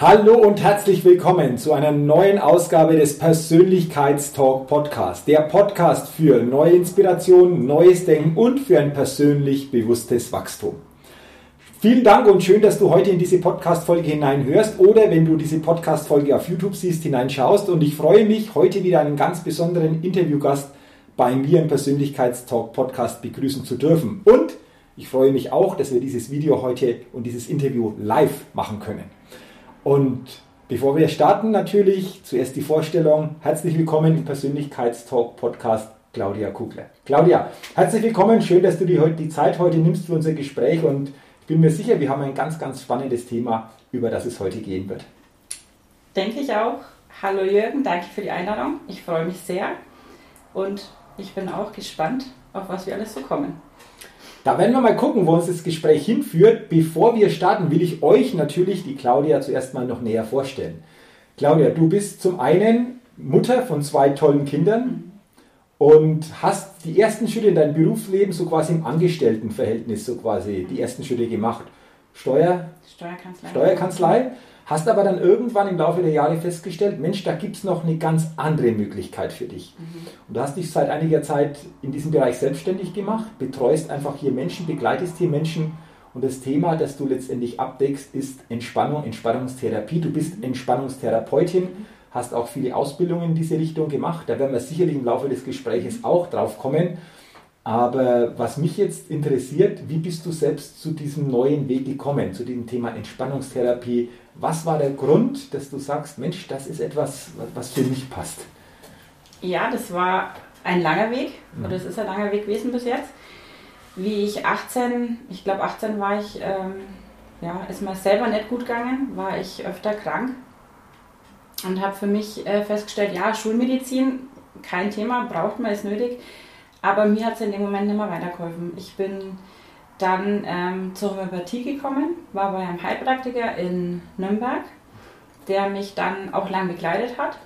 Hallo und herzlich willkommen zu einer neuen Ausgabe des Persönlichkeitstalk Podcast. Der Podcast für neue Inspiration, neues Denken und für ein persönlich bewusstes Wachstum. Vielen Dank und schön, dass du heute in diese Podcast-Folge hineinhörst oder wenn du diese Podcast-Folge auf YouTube siehst, hineinschaust. Und ich freue mich, heute wieder einen ganz besonderen Interviewgast bei mir im Persönlichkeitstalk Podcast begrüßen zu dürfen. Und ich freue mich auch, dass wir dieses Video heute und dieses Interview live machen können. Und bevor wir starten, natürlich zuerst die Vorstellung. Herzlich willkommen im Persönlichkeitstalk Podcast Claudia Kugler. Claudia, herzlich willkommen. Schön, dass du dir heute die Zeit heute nimmst für unser Gespräch und ich bin mir sicher, wir haben ein ganz, ganz spannendes Thema, über das es heute gehen wird. Denke ich auch. Hallo Jürgen, danke für die Einladung. Ich freue mich sehr und ich bin auch gespannt, auf was wir alles so kommen. Da werden wir mal gucken, wo uns das Gespräch hinführt. Bevor wir starten, will ich euch natürlich die Claudia zuerst mal noch näher vorstellen. Claudia, du bist zum einen Mutter von zwei tollen Kindern und hast die ersten Schritte in deinem Berufsleben so quasi im Angestelltenverhältnis so quasi die ersten Schritte gemacht. Steuer, Steuerkanzlei. Steuerkanzlei. Hast aber dann irgendwann im Laufe der Jahre festgestellt, Mensch, da gibt es noch eine ganz andere Möglichkeit für dich. Mhm. Und du hast dich seit einiger Zeit in diesem Bereich selbstständig gemacht, betreust einfach hier Menschen, begleitest hier Menschen. Und das Thema, das du letztendlich abdeckst, ist Entspannung, Entspannungstherapie. Du bist Entspannungstherapeutin, hast auch viele Ausbildungen in diese Richtung gemacht. Da werden wir sicherlich im Laufe des Gesprächs auch drauf kommen. Aber was mich jetzt interessiert, wie bist du selbst zu diesem neuen Weg gekommen, zu dem Thema Entspannungstherapie? Was war der Grund, dass du sagst, Mensch, das ist etwas, was für mich passt? Ja, das war ein langer Weg, mhm. oder es ist ein langer Weg gewesen bis jetzt. Wie ich 18, ich glaube 18 war ich, ähm, ja, ist mir selber nicht gut gegangen, war ich öfter krank und habe für mich äh, festgestellt, ja, Schulmedizin, kein Thema, braucht man, ist nötig aber mir hat es in dem Moment nicht mehr weitergeholfen. Ich bin dann ähm, zur Homöopathie gekommen, war bei einem Heilpraktiker in Nürnberg, der mich dann auch lang begleitet hat.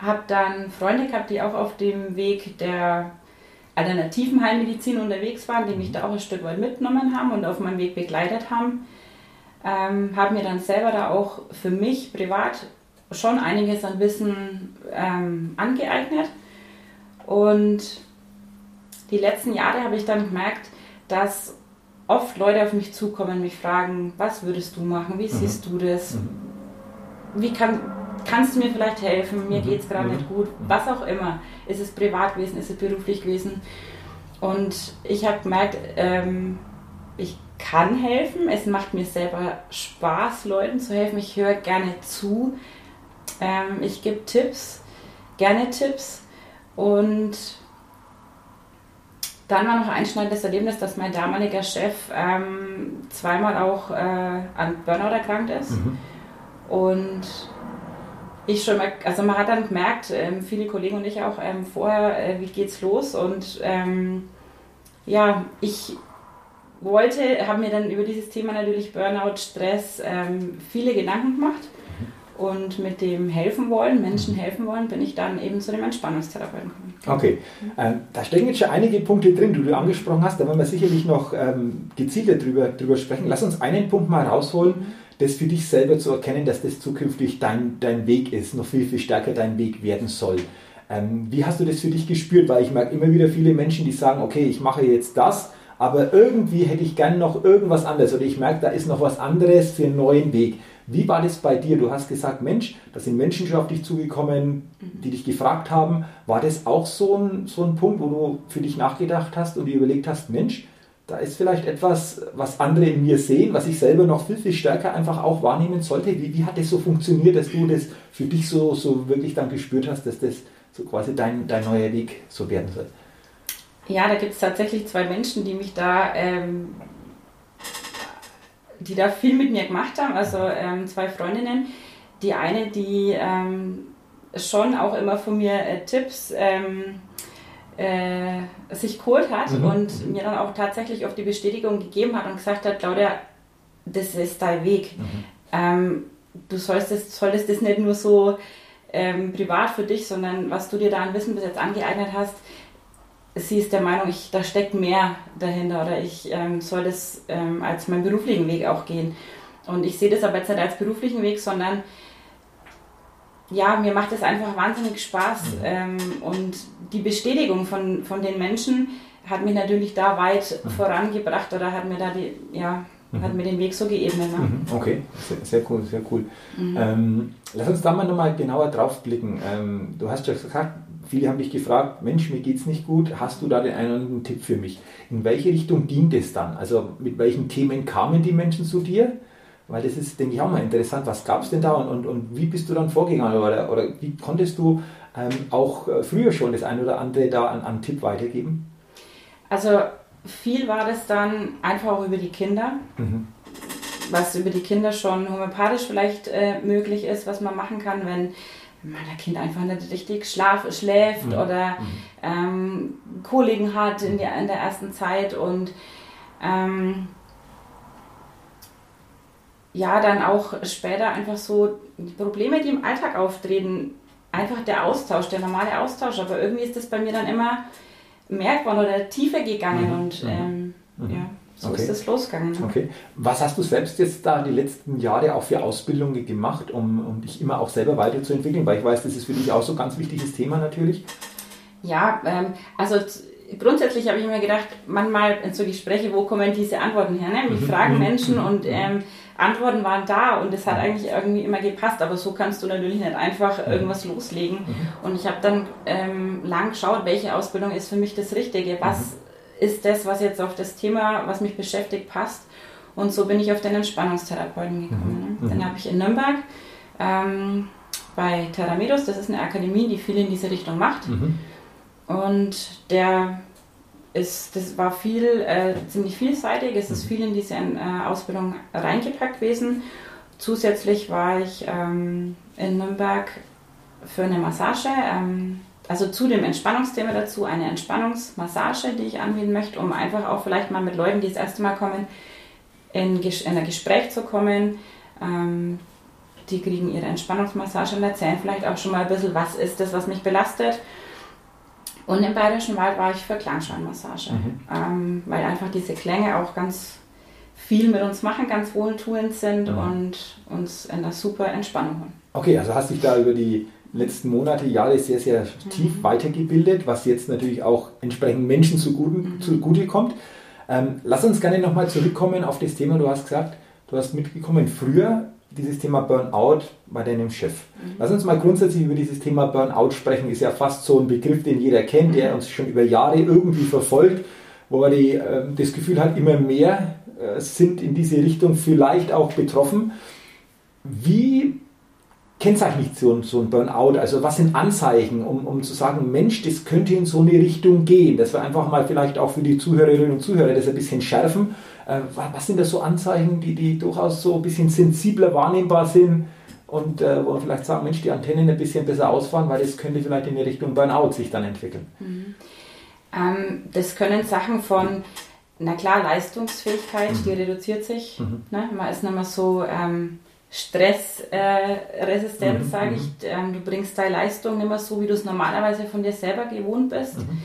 Habe dann Freunde gehabt, die auch auf dem Weg der alternativen Heilmedizin unterwegs waren, die mich da auch ein Stück weit mitgenommen haben und auf meinem Weg begleitet haben. Ähm, habe mir dann selber da auch für mich privat schon einiges an Wissen ähm, angeeignet und die letzten Jahre habe ich dann gemerkt, dass oft Leute auf mich zukommen, mich fragen, was würdest du machen, wie mhm. siehst du das, mhm. wie kann, kannst du mir vielleicht helfen, mir mhm. geht es gerade mhm. nicht gut, mhm. was auch immer. Ist es privat gewesen, ist es beruflich gewesen. Und ich habe gemerkt, ähm, ich kann helfen, es macht mir selber Spaß, Leuten zu helfen, ich höre gerne zu, ähm, ich gebe Tipps, gerne Tipps und dann war noch ein einschneidendes Erlebnis, dass mein damaliger Chef ähm, zweimal auch äh, an Burnout erkrankt ist. Mhm. Und ich schon mal, also man hat dann gemerkt, ähm, viele Kollegen und ich auch ähm, vorher, äh, wie geht's los? Und ähm, ja, ich wollte, habe mir dann über dieses Thema natürlich Burnout, Stress ähm, viele Gedanken gemacht und mit dem helfen wollen, Menschen mhm. helfen wollen, bin ich dann eben zu dem Entspannungstherapeuten gekommen. Okay, ähm, da stecken jetzt schon einige Punkte drin, die du angesprochen hast, da werden wir sicherlich noch ähm, gezielter drüber, drüber sprechen. Lass uns einen Punkt mal rausholen, das für dich selber zu erkennen, dass das zukünftig dein, dein Weg ist, noch viel, viel stärker dein Weg werden soll. Ähm, wie hast du das für dich gespürt? Weil ich merke immer wieder viele Menschen, die sagen, okay, ich mache jetzt das, aber irgendwie hätte ich gern noch irgendwas anderes oder ich merke, da ist noch was anderes für einen neuen Weg. Wie war das bei dir? Du hast gesagt, Mensch, da sind Menschen schon auf dich zugekommen, die dich gefragt haben. War das auch so ein, so ein Punkt, wo du für dich nachgedacht hast und dir überlegt hast, Mensch, da ist vielleicht etwas, was andere in mir sehen, was ich selber noch viel, viel stärker einfach auch wahrnehmen sollte. Wie, wie hat das so funktioniert, dass du das für dich so, so wirklich dann gespürt hast, dass das so quasi dein, dein neuer Weg so werden soll? Ja, da gibt es tatsächlich zwei Menschen, die mich da, ähm, die da viel mit mir gemacht haben. Also ähm, zwei Freundinnen. Die eine, die ähm, schon auch immer von mir äh, Tipps ähm, äh, sich geholt hat mhm. und mir dann auch tatsächlich auf die Bestätigung gegeben hat und gesagt hat, Claudia, das ist dein Weg. Mhm. Ähm, du sollst das, solltest das nicht nur so ähm, privat für dich, sondern was du dir da an Wissen bis jetzt angeeignet hast, sie ist der Meinung, ich, da steckt mehr dahinter oder ich ähm, soll das ähm, als meinen beruflichen Weg auch gehen. Und ich sehe das aber jetzt nicht als beruflichen Weg, sondern ja, mir macht es einfach wahnsinnig Spaß. Mhm. Ähm, und die Bestätigung von, von den Menschen hat mich natürlich da weit mhm. vorangebracht oder hat mir da die, ja, mhm. hat mir den Weg so geebnet. Ne? Mhm. Okay, sehr, sehr, cool, sehr cool. Mhm. Ähm, lass uns da mal nochmal genauer drauf blicken. Ähm, du hast ja gesagt, viele haben dich gefragt, Mensch, mir geht es nicht gut, hast du da den einen oder anderen Tipp für mich? In welche Richtung ging es dann? Also mit welchen Themen kamen die Menschen zu dir? Weil das ist, denke ich, auch mal interessant. Was gab es denn da und, und, und, wie bist du dann vorgegangen? Oder, oder wie konntest du ähm, auch äh, früher schon das ein oder andere da an, an Tipp weitergeben? Also viel war das dann einfach auch über die Kinder. Mhm. Was über die Kinder schon homöopathisch vielleicht äh, möglich ist, was man machen kann, wenn mein Kind einfach nicht richtig schlaf, schläft mhm. oder mhm. ähm, Koliken hat in der, in der ersten Zeit und ähm, ja, dann auch später einfach so die Probleme, die im Alltag auftreten, einfach der Austausch, der normale Austausch. Aber irgendwie ist das bei mir dann immer merkbar oder tiefer gegangen mhm. und mhm. ähm, ja, so okay. ist das losgegangen. Okay. Was hast du selbst jetzt da die letzten Jahre auch für Ausbildungen gemacht, um, um dich immer auch selber weiterzuentwickeln? Weil ich weiß, das ist für dich auch so ein ganz wichtiges Thema natürlich. Ja, ähm, also grundsätzlich habe ich mir gedacht, manchmal in so Gespräche, wo kommen diese Antworten her? Ne? Mich mhm. fragen mhm. Menschen und ähm, Antworten waren da und es hat eigentlich irgendwie immer gepasst, aber so kannst du natürlich nicht einfach irgendwas loslegen. Mhm. Und ich habe dann ähm, lang geschaut, welche Ausbildung ist für mich das Richtige, was mhm. Ist das, was jetzt auf das Thema, was mich beschäftigt, passt. Und so bin ich auf den Entspannungstherapeuten gekommen. Mhm. Ne? Den mhm. habe ich in Nürnberg ähm, bei Theramedos, das ist eine Akademie, die viel in diese Richtung macht. Mhm. Und der ist, das war viel, äh, ziemlich vielseitig. Es ist mhm. viel in diese äh, Ausbildung reingepackt gewesen. Zusätzlich war ich ähm, in Nürnberg für eine Massage, ähm, also zu dem Entspannungsthema dazu, eine Entspannungsmassage, die ich anbieten möchte, um einfach auch vielleicht mal mit Leuten, die das erste Mal kommen, in, in ein Gespräch zu kommen. Ähm, die kriegen ihre Entspannungsmassage und erzählen vielleicht auch schon mal ein bisschen, was ist das, was mich belastet und im Bayerischen Wald war ich für Klangschallmassage, mhm. ähm, weil einfach diese Klänge auch ganz viel mit uns machen, ganz wohltuend sind mhm. und uns in der super Entspannung holen. Okay, also hast dich da über die letzten Monate, Jahre sehr, sehr tief mhm. weitergebildet, was jetzt natürlich auch entsprechend Menschen zugute, mhm. zugute kommt. Ähm, lass uns gerne nochmal zurückkommen auf das Thema, du hast gesagt, du hast mitgekommen, früher dieses Thema Burnout bei deinem Chef. Mhm. Lass uns mal grundsätzlich über dieses Thema Burnout sprechen. Ist ja fast so ein Begriff, den jeder kennt, der uns schon über Jahre irgendwie verfolgt, wo er die, äh, das Gefühl hat, immer mehr äh, sind in diese Richtung vielleicht auch betroffen. Wie kennzeichnet so, so ein Burnout? Also was sind Anzeichen, um, um zu sagen, Mensch, das könnte in so eine Richtung gehen? Dass wir einfach mal vielleicht auch für die Zuhörerinnen und Zuhörer das ein bisschen schärfen äh, was sind das so Anzeichen, die, die durchaus so ein bisschen sensibler wahrnehmbar sind und äh, wo man vielleicht sagen, Mensch, die Antennen ein bisschen besser ausfahren, weil das könnte vielleicht in die Richtung Burnout sich dann entwickeln. Mhm. Ähm, das können Sachen von, na klar, Leistungsfähigkeit, mhm. die reduziert sich. Mhm. Ne? Man ist nicht mehr so ähm, stressresistent, mhm. sage ich. Mhm. Ähm, du bringst deine Leistung nicht mehr so, wie du es normalerweise von dir selber gewohnt bist. Mhm.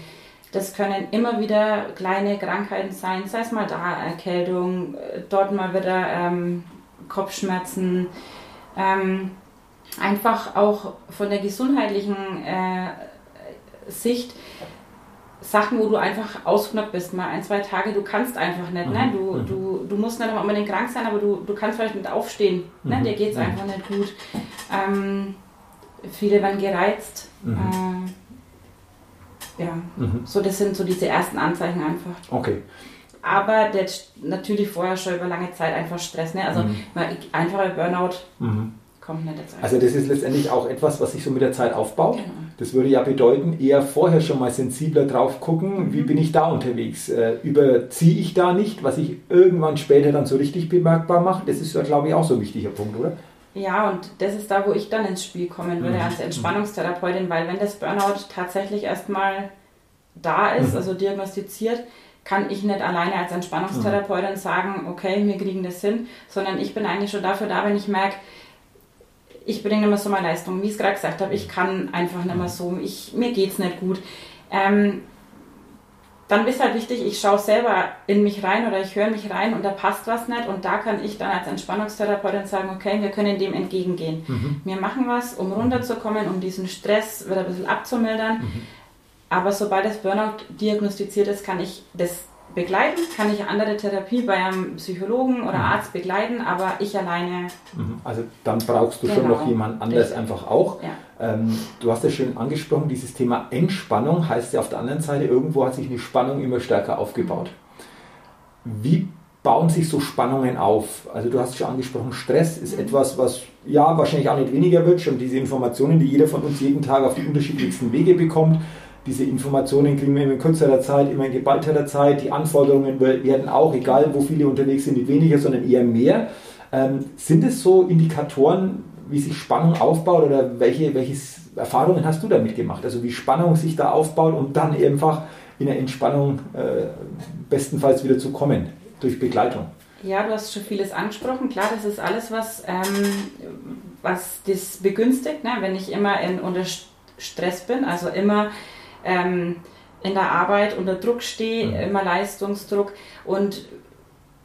Das können immer wieder kleine Krankheiten sein, sei es mal da Erkältung, äh, dort mal wieder ähm, Kopfschmerzen. Ähm, einfach auch von der gesundheitlichen äh, Sicht Sachen, wo du einfach ausgenockt bist, mal ein, zwei Tage, du kannst einfach nicht, ne? Mhm. Du, mhm. du, du musst nicht unbedingt krank sein, aber du, du kannst vielleicht nicht aufstehen, ne? Mhm. Dir geht es einfach nicht gut. Ähm, viele werden gereizt. Mhm. Äh, ja, mhm. so das sind so diese ersten Anzeichen einfach. Okay. Aber der natürlich vorher schon über lange Zeit einfach Stress, ne? Also mhm. einfacher Burnout kommt nicht dazu. Also das ist letztendlich auch etwas, was sich so mit der Zeit aufbaut. Genau. Das würde ja bedeuten, eher vorher schon mal sensibler drauf gucken, wie mhm. bin ich da unterwegs? Äh, überziehe ich da nicht, was ich irgendwann später dann so richtig bemerkbar mache? Das ist ja, glaube ich, auch so ein wichtiger Punkt, oder? Ja, und das ist da, wo ich dann ins Spiel kommen würde mhm. als Entspannungstherapeutin, weil wenn das Burnout tatsächlich erstmal da ist, mhm. also diagnostiziert, kann ich nicht alleine als Entspannungstherapeutin mhm. sagen, okay, wir kriegen das hin, sondern ich bin eigentlich schon dafür da, wenn ich merke, ich bringe nicht mehr so meine Leistung. Wie ich es gerade gesagt habe, ich kann einfach nicht mehr so, ich, mir geht es nicht gut. Ähm, dann ist halt wichtig, ich schaue selber in mich rein oder ich höre mich rein und da passt was nicht und da kann ich dann als Entspannungstherapeutin sagen, okay, wir können dem entgegengehen. Mhm. Wir machen was, um runterzukommen, um diesen Stress wieder ein bisschen abzumildern. Mhm. Aber sobald das Burnout diagnostiziert ist, kann ich das begleiten, kann ich andere Therapie bei einem Psychologen oder mhm. Arzt begleiten, aber ich alleine. Mhm. Also dann brauchst du genau. schon noch jemand anders Richtig. einfach auch. Ja. Ähm, du hast ja schön angesprochen, dieses Thema Entspannung heißt ja auf der anderen Seite, irgendwo hat sich eine Spannung immer stärker aufgebaut. Wie bauen sich so Spannungen auf? Also du hast schon angesprochen, Stress ist mhm. etwas, was ja wahrscheinlich auch nicht weniger wird, schon diese Informationen, die jeder von uns jeden Tag auf die unterschiedlichsten Wege bekommt diese Informationen kriegen wir immer in kürzerer Zeit, immer in geballterer Zeit. Die Anforderungen werden auch, egal wo viele unterwegs sind, nicht weniger, sondern eher mehr. Ähm, sind es so Indikatoren, wie sich Spannung aufbaut oder welche, welche Erfahrungen hast du damit gemacht? Also wie Spannung sich da aufbaut und dann einfach in der Entspannung äh, bestenfalls wieder zu kommen durch Begleitung. Ja, du hast schon vieles angesprochen. Klar, das ist alles, was, ähm, was das begünstigt, ne? wenn ich immer in, unter Stress bin, also immer ähm, in der Arbeit unter Druck stehe, mhm. immer Leistungsdruck. Und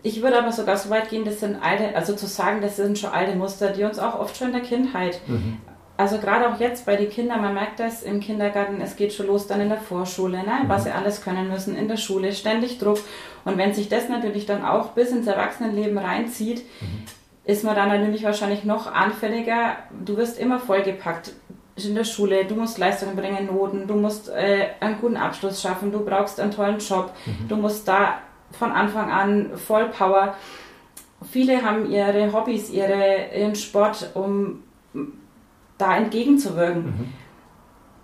ich würde aber sogar so weit gehen, das sind alte, also zu sagen, das sind schon alte Muster, die uns auch oft schon in der Kindheit. Mhm. Also gerade auch jetzt bei den Kindern, man merkt das im Kindergarten, es geht schon los dann in der Vorschule, ne, mhm. was sie alles können müssen, in der Schule, ständig Druck. Und wenn sich das natürlich dann auch bis ins Erwachsenenleben reinzieht, mhm. ist man dann natürlich wahrscheinlich noch anfälliger. Du wirst immer vollgepackt in der Schule, du musst Leistungen bringen, Noten, du musst äh, einen guten Abschluss schaffen, du brauchst einen tollen Job, mhm. du musst da von Anfang an voll Power. Viele haben ihre Hobbys, ihre, ihren Sport, um da entgegenzuwirken. Mhm.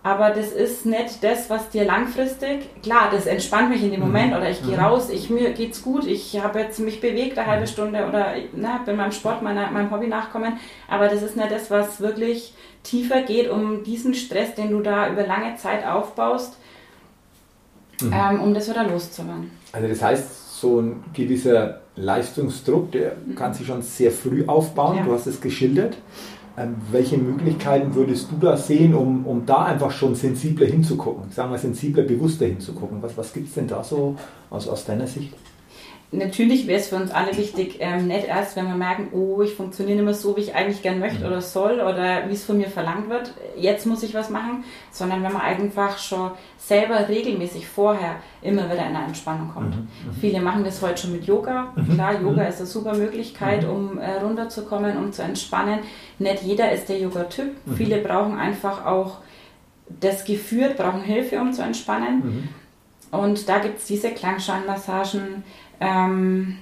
Aber das ist nicht das, was dir langfristig, klar, das entspannt mich in dem mhm. Moment oder ich gehe mhm. raus, ich, mir geht's gut, ich habe jetzt mich bewegt eine halbe mhm. Stunde oder na, bin meinem Sport, meiner, meinem Hobby nachkommen. Aber das ist nicht das, was wirklich tiefer geht, um diesen Stress, den du da über lange Zeit aufbaust, mhm. ähm, um das wieder loszuwerden. Also das heißt, so ein gewisser Leistungsdruck, der mhm. kann sich schon sehr früh aufbauen. Ja. Du hast es geschildert. Ähm, welche Möglichkeiten würdest du da sehen, um, um da einfach schon sensibler hinzugucken? Sagen wir sensibler, bewusster hinzugucken. Was, was gibt es denn da so aus, aus deiner Sicht? Natürlich wäre es für uns alle wichtig, ähm, nicht erst, wenn wir merken, oh, ich funktioniere nicht mehr so, wie ich eigentlich gern möchte mhm. oder soll oder wie es von mir verlangt wird, jetzt muss ich was machen, sondern wenn man einfach schon selber regelmäßig vorher immer wieder in eine Entspannung kommt. Mhm. Mhm. Viele machen das heute schon mit Yoga. Mhm. Klar, Yoga mhm. ist eine super Möglichkeit, mhm. um äh, runterzukommen, um zu entspannen. Nicht jeder ist der Yoga-Typ. Viele brauchen einfach auch das geführt, brauchen Hilfe, um zu entspannen. Und da gibt es diese Klangschalenmassagen, ähm,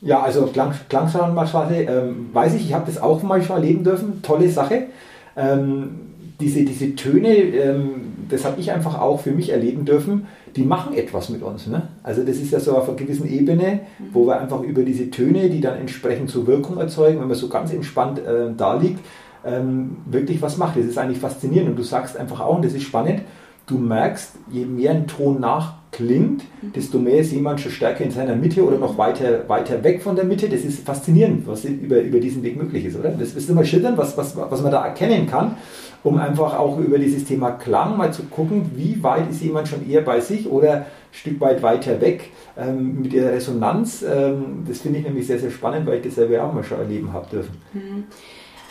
ja, also Klang, Klangschalenmassage, ähm, weiß ich, ich habe das auch mal schon erleben dürfen, tolle Sache. Ähm, diese, diese Töne, ähm, das habe ich einfach auch für mich erleben dürfen, die machen etwas mit uns. Ne? Also das ist ja so auf einer gewissen Ebene, wo wir einfach über diese Töne, die dann entsprechend so Wirkung erzeugen, wenn man so ganz entspannt äh, da liegt, ähm, wirklich was macht. Das ist eigentlich faszinierend und du sagst einfach auch, und das ist spannend, du merkst, je mehr ein Ton nach klingt, desto mehr ist jemand schon stärker in seiner Mitte oder noch weiter, weiter weg von der Mitte. Das ist faszinierend, was über, über diesen Weg möglich ist, oder? Das du mal schildern, was, was, was man da erkennen kann, um einfach auch über dieses Thema Klang mal zu gucken, wie weit ist jemand schon eher bei sich oder ein Stück weit weiter weg ähm, mit der Resonanz. Ähm, das finde ich nämlich sehr, sehr spannend, weil ich das selber auch mal schon erleben habe dürfen. Mhm.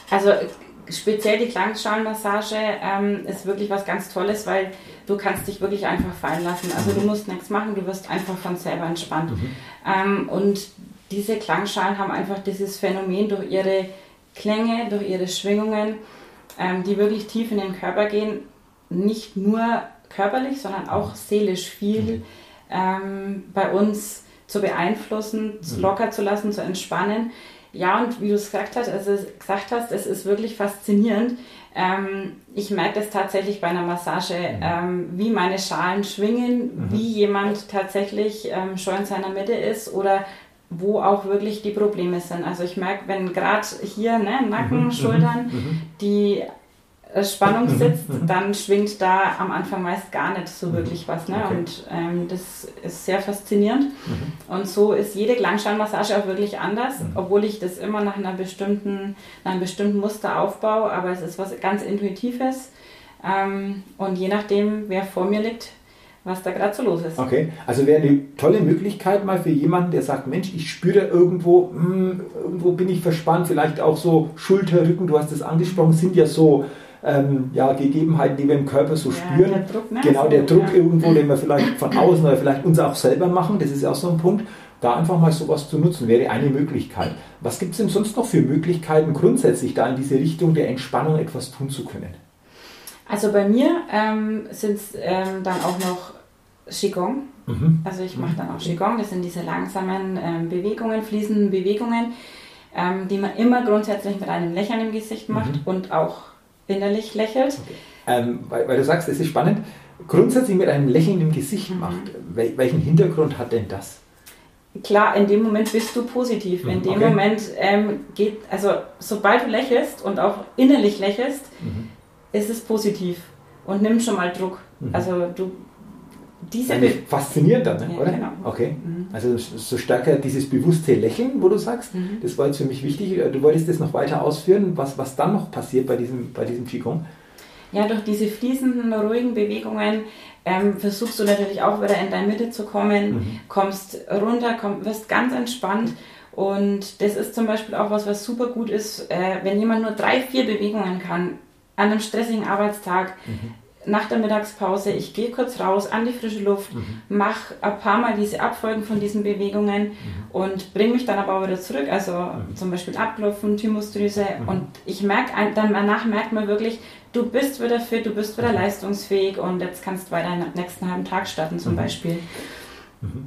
Also speziell die Klangschalenmassage ähm, ist wirklich was ganz Tolles, weil du kannst dich wirklich einfach fallen lassen. Also du mhm. musst nichts machen, du wirst einfach von selber entspannt. Mhm. Ähm, und diese Klangschalen haben einfach dieses Phänomen durch ihre Klänge, durch ihre Schwingungen, ähm, die wirklich tief in den Körper gehen, nicht nur körperlich, sondern auch seelisch viel mhm. ähm, bei uns zu beeinflussen, mhm. locker zu lassen, zu entspannen. Ja, und wie du es gesagt hast, also gesagt hast, es ist wirklich faszinierend. Ähm, ich merke das tatsächlich bei einer Massage, mhm. ähm, wie meine Schalen schwingen, mhm. wie jemand tatsächlich ähm, schon in seiner Mitte ist oder wo auch wirklich die Probleme sind. Also ich merke, wenn gerade hier ne, Nacken, mhm. mhm. Schultern, mhm. die Spannung mhm. sitzt, mhm. dann schwingt da am Anfang meist gar nicht so wirklich was. Ne? Okay. Und ähm, das ist sehr faszinierend. Mhm. Und so ist jede Klangschallmassage auch wirklich anders, mhm. obwohl ich das immer nach, einer bestimmten, nach einem bestimmten Muster aufbaue, aber es ist was ganz Intuitives. Ähm, und je nachdem, wer vor mir liegt, was da gerade so los ist. Okay, also wäre eine tolle Möglichkeit mal für jemanden, der sagt, Mensch, ich spüre irgendwo, mh, hm, irgendwo bin ich verspannt, vielleicht auch so Schulter, Rücken, du hast es angesprochen, sind ja so ähm, ja, Gegebenheiten, die wir im Körper so ja, spüren. Der Druck, ne? Genau, der Druck ja. irgendwo, den wir vielleicht von außen oder vielleicht uns auch selber machen, das ist auch so ein Punkt. Da einfach mal sowas zu nutzen, wäre eine Möglichkeit. Was gibt es denn sonst noch für Möglichkeiten, grundsätzlich da in diese Richtung der Entspannung etwas tun zu können? Also bei mir ähm, sind es ähm, dann auch noch Qigong. Mhm. Also ich mache dann auch Qigong. Das sind diese langsamen ähm, Bewegungen, fließenden Bewegungen, ähm, die man immer grundsätzlich mit einem Lächeln im Gesicht macht mhm. und auch innerlich lächelt. Okay. Ähm, weil, weil, du sagst, es ist spannend, grundsätzlich mit einem Lächeln im Gesicht mhm. macht. Wel welchen Hintergrund hat denn das? Klar, in dem Moment bist du positiv. In mhm, dem okay. Moment ähm, geht, also sobald du lächelst und auch innerlich lächelst, mhm. ist es positiv und nimm schon mal Druck. Mhm. Also du diese faszinierend dann, ne? ja, oder? Genau. Okay. Mhm. Also so stärker dieses bewusste Lächeln, wo du sagst, mhm. das war jetzt für mich wichtig. Du wolltest das noch weiter ausführen, was, was dann noch passiert bei diesem, bei diesem Qigong? Ja, durch diese fließenden, ruhigen Bewegungen ähm, versuchst du natürlich auch wieder in deine Mitte zu kommen, mhm. kommst runter, komm, wirst ganz entspannt. Und das ist zum Beispiel auch was, was super gut ist, äh, wenn jemand nur drei, vier Bewegungen kann an einem stressigen Arbeitstag. Mhm nach der Mittagspause, ich gehe kurz raus an die frische Luft, mhm. mache ein paar Mal diese Abfolgen von diesen Bewegungen mhm. und bringe mich dann aber auch wieder zurück. Also mhm. zum Beispiel Abklopfen, Thymusdrüse mhm. und ich merke, dann danach merkt man wirklich, du bist wieder fit, du bist wieder mhm. leistungsfähig und jetzt kannst du weiter den nächsten halben Tag starten zum mhm. Beispiel.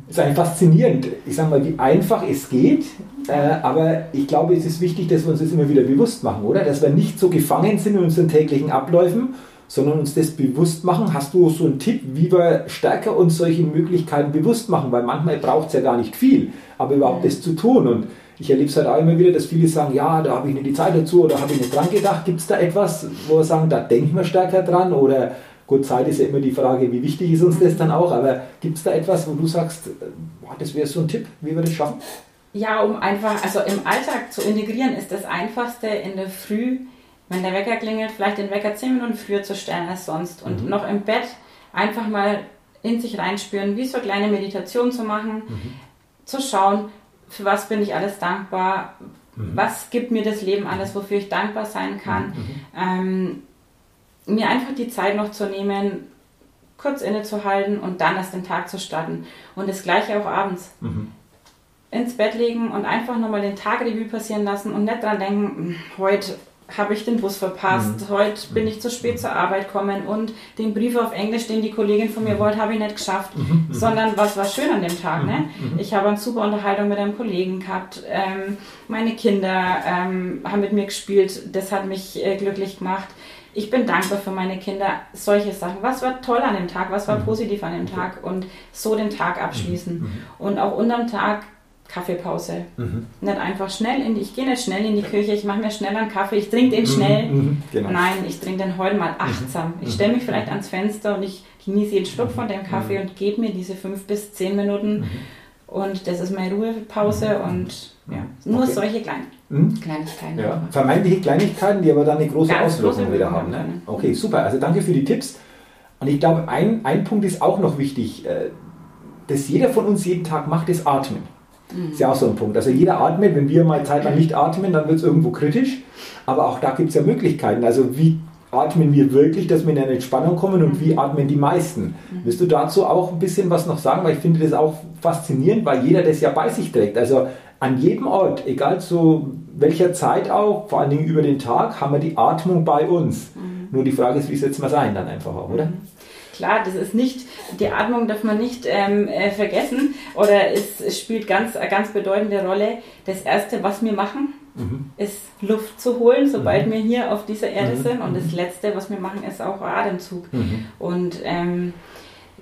Es ist eigentlich faszinierend, ich sage mal, wie einfach es geht, äh, aber ich glaube, es ist wichtig, dass wir uns das immer wieder bewusst machen, oder? Dass wir nicht so gefangen sind in unseren täglichen Abläufen sondern uns das bewusst machen. Hast du so einen Tipp, wie wir stärker uns solche Möglichkeiten bewusst machen? Weil manchmal braucht es ja gar nicht viel, aber überhaupt das zu tun. Und ich erlebe es halt auch immer wieder, dass viele sagen, ja, da habe ich nicht die Zeit dazu oder habe ich nicht dran gedacht. Gibt es da etwas, wo wir sagen, da denken wir stärker dran? Oder gut, Zeit ist ja immer die Frage, wie wichtig ist uns das dann auch, aber gibt es da etwas, wo du sagst, boah, das wäre so ein Tipp, wie wir das schaffen? Ja, um einfach, also im Alltag zu integrieren, ist das Einfachste in der Früh wenn der Wecker klingelt, vielleicht den Wecker zehn Minuten früher zu stellen als sonst und mhm. noch im Bett einfach mal in sich reinspüren, wie so eine kleine Meditation zu machen, mhm. zu schauen, für was bin ich alles dankbar, mhm. was gibt mir das Leben alles, wofür ich dankbar sein kann. Mhm. Ähm, mir einfach die Zeit noch zu nehmen, kurz innezuhalten und dann erst den Tag zu starten. Und das gleiche auch abends. Mhm. Ins Bett legen und einfach nochmal den Tag Revue passieren lassen und nicht dran denken, hm, heute habe ich den Bus verpasst, mhm. heute bin ich zu spät zur Arbeit gekommen und den Brief auf Englisch, den die Kollegin von mir mhm. wollte, habe ich nicht geschafft, mhm. mhm. sondern was war schön an dem Tag. Ne? Mhm. mhm. Ich habe eine super Unterhaltung mit einem Kollegen gehabt, ähm, meine Kinder ähm, haben mit mir gespielt, das hat mich äh, glücklich gemacht. Ich bin dankbar für meine Kinder, solche Sachen. Was war toll an dem Tag, was war positiv an dem Tag und so den Tag abschließen. Und auch unterm Tag Kaffeepause. Mhm. Nicht einfach schnell in die, ich gehe nicht schnell in die Küche, ich mache mir schnell einen Kaffee, ich trinke den mhm. schnell. Mhm. Genau. Nein, ich trinke den heute mal mhm. achtsam. Ich stelle mich vielleicht ans Fenster und ich genieße jeden Schluck von dem Kaffee und gebe mir diese fünf bis zehn Minuten. Und das ist meine Ruhepause und ja, nur okay. solche kleinen mhm. Kleinigkeiten. Ja. Vermeintliche Kleinigkeiten, die aber dann eine große Ganz Auswirkung wieder haben. Ne? Okay, super. Also danke für die Tipps. Und ich glaube, ein, ein Punkt ist auch noch wichtig, äh, dass jeder von uns jeden Tag macht, ist Atmen. Mhm. Ist ja auch so ein Punkt. Also jeder atmet, wenn wir mal Zeit lang nicht atmen, dann wird es irgendwo kritisch. Aber auch da gibt es ja Möglichkeiten. Also wie atmen wir wirklich, dass wir in eine Entspannung kommen und wie atmen die meisten? Mhm. Willst du dazu auch ein bisschen was noch sagen? Weil ich finde das auch faszinierend, weil jeder das ja bei sich trägt. Also an jedem Ort, egal zu welcher Zeit auch, vor allen Dingen über den Tag, haben wir die Atmung bei uns. Mhm. Nur die Frage ist, wie setzen wir es ein dann einfach auch, oder? Mhm. Klar, das ist nicht, die Atmung darf man nicht ähm, äh, vergessen oder es, es, spielt ganz, eine ganz bedeutende Rolle. Das Erste, was wir machen, mhm. ist Luft zu holen, sobald mhm. wir hier auf dieser Erde mhm. sind. Und das mhm. Letzte, was wir machen, ist auch Atemzug. Mhm. Und ähm,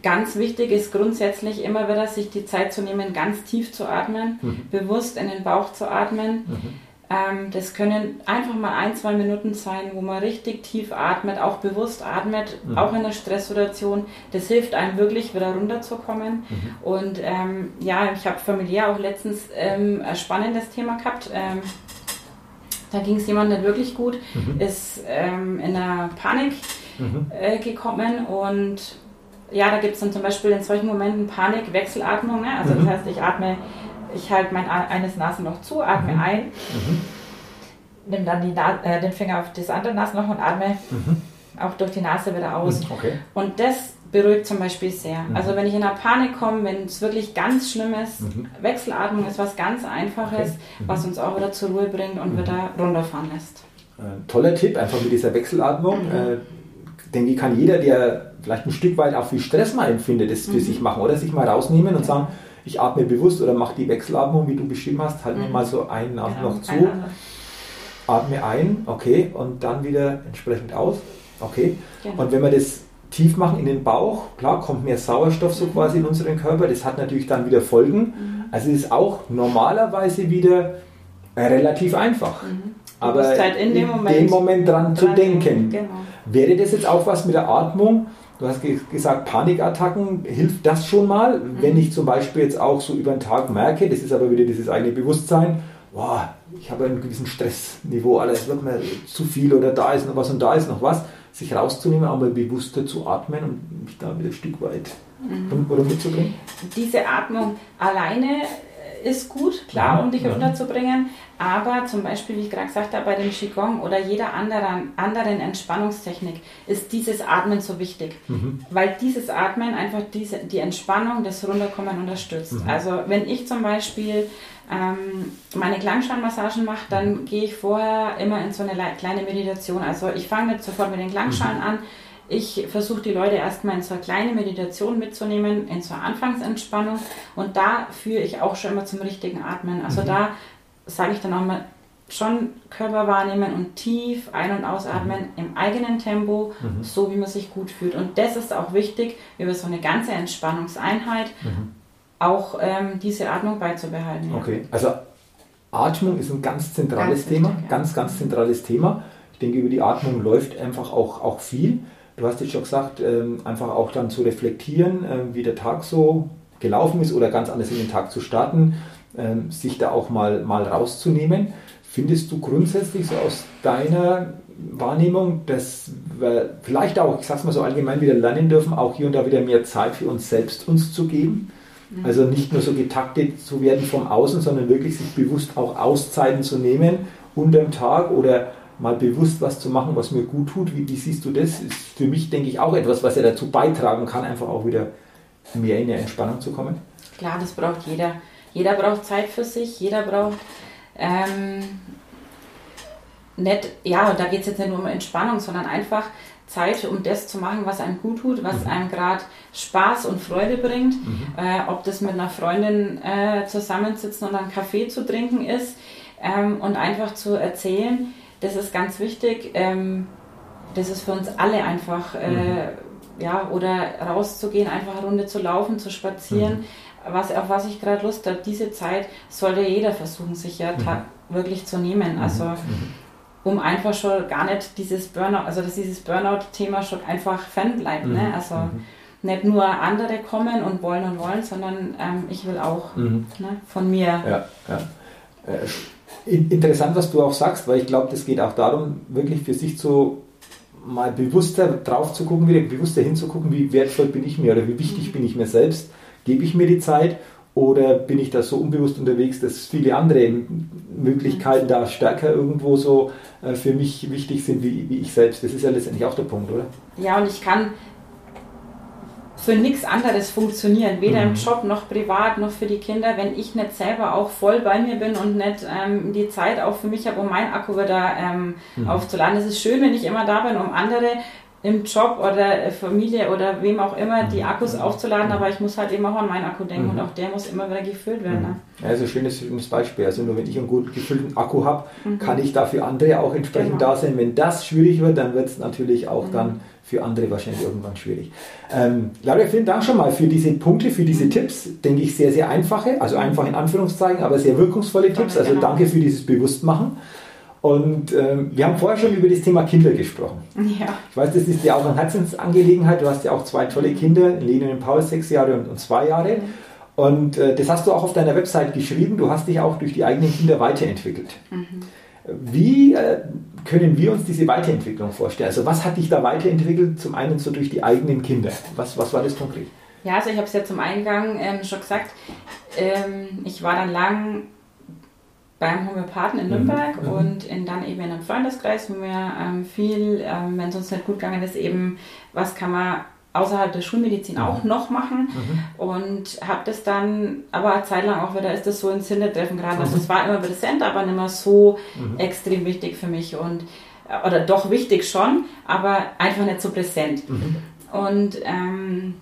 ganz wichtig ist grundsätzlich immer wieder, sich die Zeit zu nehmen, ganz tief zu atmen, mhm. bewusst in den Bauch zu atmen. Ähm, das können einfach mal ein, zwei Minuten sein, wo man richtig tief atmet, auch bewusst atmet, mhm. auch in einer Stresssituation. Das hilft einem wirklich wieder runterzukommen. Mhm. Und ähm, ja, ich habe familiär auch letztens ähm, ein spannendes Thema gehabt. Ähm, da ging es jemandem nicht wirklich gut, mhm. ist ähm, in einer Panik mhm. äh, gekommen und ja, da gibt es dann zum Beispiel in solchen Momenten Panik, Wechselatmung. Ne? Also das mhm. heißt, ich atme ich halte mein eines Nasenloch zu, atme mhm. ein, mhm. nehme dann die äh, den Finger auf das andere Nasenloch und atme mhm. auch durch die Nase wieder aus. Mhm, okay. Und das beruhigt zum Beispiel sehr. Mhm. Also wenn ich in eine Panik komme, wenn es wirklich ganz schlimm ist, mhm. Wechselatmung ist was ganz Einfaches, okay. was uns auch wieder zur Ruhe bringt und wieder runterfahren lässt. Äh, toller Tipp, einfach mit dieser Wechselatmung. Äh, denke ich, kann jeder, der vielleicht ein Stück weit auch viel Stress mal empfindet, das für sich machen oder sich mal rausnehmen und sagen, ich atme bewusst oder mache die Wechselatmung, wie du beschrieben hast, halt mhm. mal so einen Atem genau, noch zu. Atme ein, okay, und dann wieder entsprechend aus, okay. Genau. Und wenn wir das tief machen in den Bauch, klar, kommt mehr Sauerstoff so mhm. quasi in unseren Körper, das hat natürlich dann wieder Folgen. Mhm. Also es ist auch normalerweise wieder relativ einfach. Mhm. Aber halt in dem Moment, dem Moment dran, dran zu denken. Genau. Wäre das jetzt auch was mit der Atmung? Du hast gesagt, Panikattacken, hilft das schon mal? Mhm. Wenn ich zum Beispiel jetzt auch so über den Tag merke, das ist aber wieder dieses eigene Bewusstsein, boah, ich habe einen gewissen Stressniveau, alles wird mir zu viel oder da ist noch was und da ist noch was, sich rauszunehmen, aber bewusster zu atmen und mich da wieder ein Stück weit mhm. oder mitzubringen? Diese Atmung alleine ist gut, klar, um dich runterzubringen. Aber zum Beispiel, wie ich gerade gesagt habe, bei dem Qigong oder jeder anderen, anderen Entspannungstechnik ist dieses Atmen so wichtig. Mhm. Weil dieses Atmen einfach diese, die Entspannung, das Runterkommen unterstützt. Mhm. Also wenn ich zum Beispiel ähm, meine Klangschalen-Massagen mache, dann mhm. gehe ich vorher immer in so eine kleine Meditation. Also ich fange sofort mit den Klangschalen mhm. an ich versuche die Leute erstmal in so eine kleine Meditation mitzunehmen, in so eine Anfangsentspannung und da führe ich auch schon immer zum richtigen Atmen. Also mhm. da sage ich dann auch mal schon Körper wahrnehmen und tief ein- und ausatmen mhm. im eigenen Tempo, mhm. so wie man sich gut fühlt. Und das ist auch wichtig, über so eine ganze Entspannungseinheit mhm. auch ähm, diese Atmung beizubehalten. Ja. Okay, also Atmung ist ein ganz zentrales ganz Thema, wichtig, ja. ganz, ganz zentrales Thema. Ich denke, über die Atmung läuft einfach auch, auch viel. Du hast jetzt schon gesagt, ähm, einfach auch dann zu reflektieren, ähm, wie der Tag so gelaufen ist oder ganz anders in den Tag zu starten, ähm, sich da auch mal, mal rauszunehmen. Findest du grundsätzlich so aus deiner Wahrnehmung, dass wir vielleicht auch, ich sag's mal so allgemein, wieder lernen dürfen, auch hier und da wieder mehr Zeit für uns selbst uns zu geben? Mhm. Also nicht nur so getaktet zu werden vom Außen, sondern wirklich sich bewusst auch Auszeiten zu nehmen unterm Tag oder mal bewusst was zu machen, was mir gut tut. Wie, wie, siehst du das? Ist für mich, denke ich, auch etwas, was er dazu beitragen kann, einfach auch wieder mehr in die Entspannung zu kommen. Klar, das braucht jeder. Jeder braucht Zeit für sich, jeder braucht ähm, nicht, ja, da geht es jetzt nicht nur um Entspannung, sondern einfach Zeit, um das zu machen, was einem gut tut, was mhm. einem gerade Spaß und Freude bringt. Mhm. Äh, ob das mit einer Freundin äh, zusammensitzen und einen Kaffee zu trinken ist ähm, und einfach zu erzählen, das ist ganz wichtig. Ähm, das ist für uns alle einfach, äh, mhm. ja, oder rauszugehen, einfach eine Runde zu laufen, zu spazieren. Mhm. Was, auf was ich gerade Lust habe, diese Zeit sollte jeder versuchen, sich ja mhm. wirklich zu nehmen. Mhm. Also, mhm. um einfach schon gar nicht dieses Burnout, also dass dieses Burnout-Thema schon einfach fernbleibt. Ne? Mhm. Also, nicht nur andere kommen und wollen und wollen, sondern ähm, ich will auch ne, von mir. Ja, ja. Äh, Interessant, was du auch sagst, weil ich glaube, das geht auch darum, wirklich für sich so mal bewusster drauf zu gucken, wieder bewusster hinzugucken, wie wertvoll bin ich mir oder wie wichtig bin ich mir selbst, gebe ich mir die Zeit Oder bin ich da so unbewusst unterwegs, dass viele andere Möglichkeiten da stärker irgendwo so äh, für mich wichtig sind wie, wie ich selbst? Das ist ja letztendlich auch der Punkt, oder? Ja, und ich kann für nichts anderes funktionieren, weder mhm. im Job noch privat noch für die Kinder, wenn ich nicht selber auch voll bei mir bin und nicht ähm, die Zeit auch für mich habe, um mein Akku wieder ähm, mhm. aufzuladen. Es ist schön, wenn ich immer da bin, um andere im Job oder Familie oder wem auch immer die mhm. Akkus aufzuladen, aber ich muss halt immer auch an meinen Akku denken und mhm. auch der muss immer wieder gefüllt werden. Ne? Ja, also schönes, schönes Beispiel. Also nur wenn ich einen gut gefüllten Akku habe, mhm. kann ich da für andere auch entsprechend genau. da sein. Wenn das schwierig wird, dann wird es natürlich auch mhm. dann für andere wahrscheinlich irgendwann schwierig. Ähm, Laura, vielen Dank schon mal für diese Punkte, für diese Tipps. Denke ich sehr, sehr einfache, also einfach in Anführungszeichen, aber sehr wirkungsvolle Tipps. Also genau. danke für dieses Bewusstmachen. Und ähm, wir haben vorher schon über das Thema Kinder gesprochen. Ja. Ich weiß, das ist ja auch eine Herzensangelegenheit. Du hast ja auch zwei tolle Kinder, Lene und Paul, sechs Jahre und, und zwei Jahre. Und äh, das hast du auch auf deiner Website geschrieben. Du hast dich auch durch die eigenen Kinder weiterentwickelt. Mhm. Wie äh, können wir uns diese Weiterentwicklung vorstellen? Also was hat dich da weiterentwickelt? Zum einen so durch die eigenen Kinder. Was, was war das konkret? Ja, also ich habe es ja zum Eingang ähm, schon gesagt. Ähm, ich war dann lang beim Homöopathen in mhm. Nürnberg mhm. und in, dann eben in einem Freundeskreis, wo mir ähm, viel, ähm, wenn es uns nicht gut gegangen ist, eben, was kann man außerhalb der Schulmedizin auch mhm. noch machen mhm. und habe das dann aber eine Zeit lang auch wieder ist das so ins Hintertreffen geraten. Also es war immer präsent, aber nicht mehr so mhm. extrem wichtig für mich und äh, oder doch wichtig schon, aber einfach nicht so präsent. Mhm. Und ähm,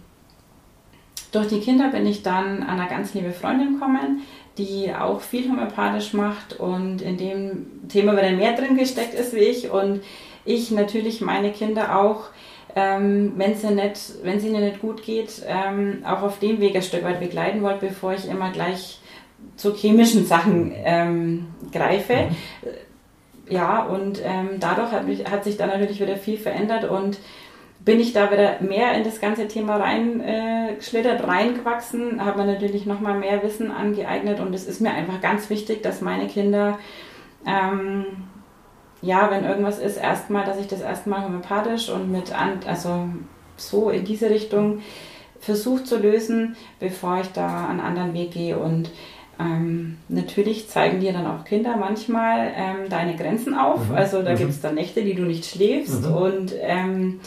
durch die Kinder bin ich dann an eine ganz liebe Freundin gekommen, die auch viel homöopathisch macht und in dem Thema wieder mehr drin gesteckt ist wie ich und ich natürlich meine Kinder auch, ähm, wenn es nicht, wenn es ihnen nicht gut geht, ähm, auch auf dem Weg ein Stück weit begleiten wollte, bevor ich immer gleich zu chemischen Sachen ähm, greife. Mhm. Ja, und ähm, dadurch hat, mich, hat sich dann natürlich wieder viel verändert und bin ich da wieder mehr in das ganze Thema reingeschlittert, äh, reingewachsen, habe mir natürlich nochmal mehr Wissen angeeignet und es ist mir einfach ganz wichtig, dass meine Kinder, ähm, ja, wenn irgendwas ist, erstmal, dass ich das erstmal homöopathisch und mit, an, also so in diese Richtung versuche zu lösen, bevor ich da einen anderen Weg gehe und ähm, natürlich zeigen dir dann auch Kinder manchmal ähm, deine Grenzen auf. Mhm. Also da mhm. gibt es dann Nächte, die du nicht schläfst mhm. und ähm,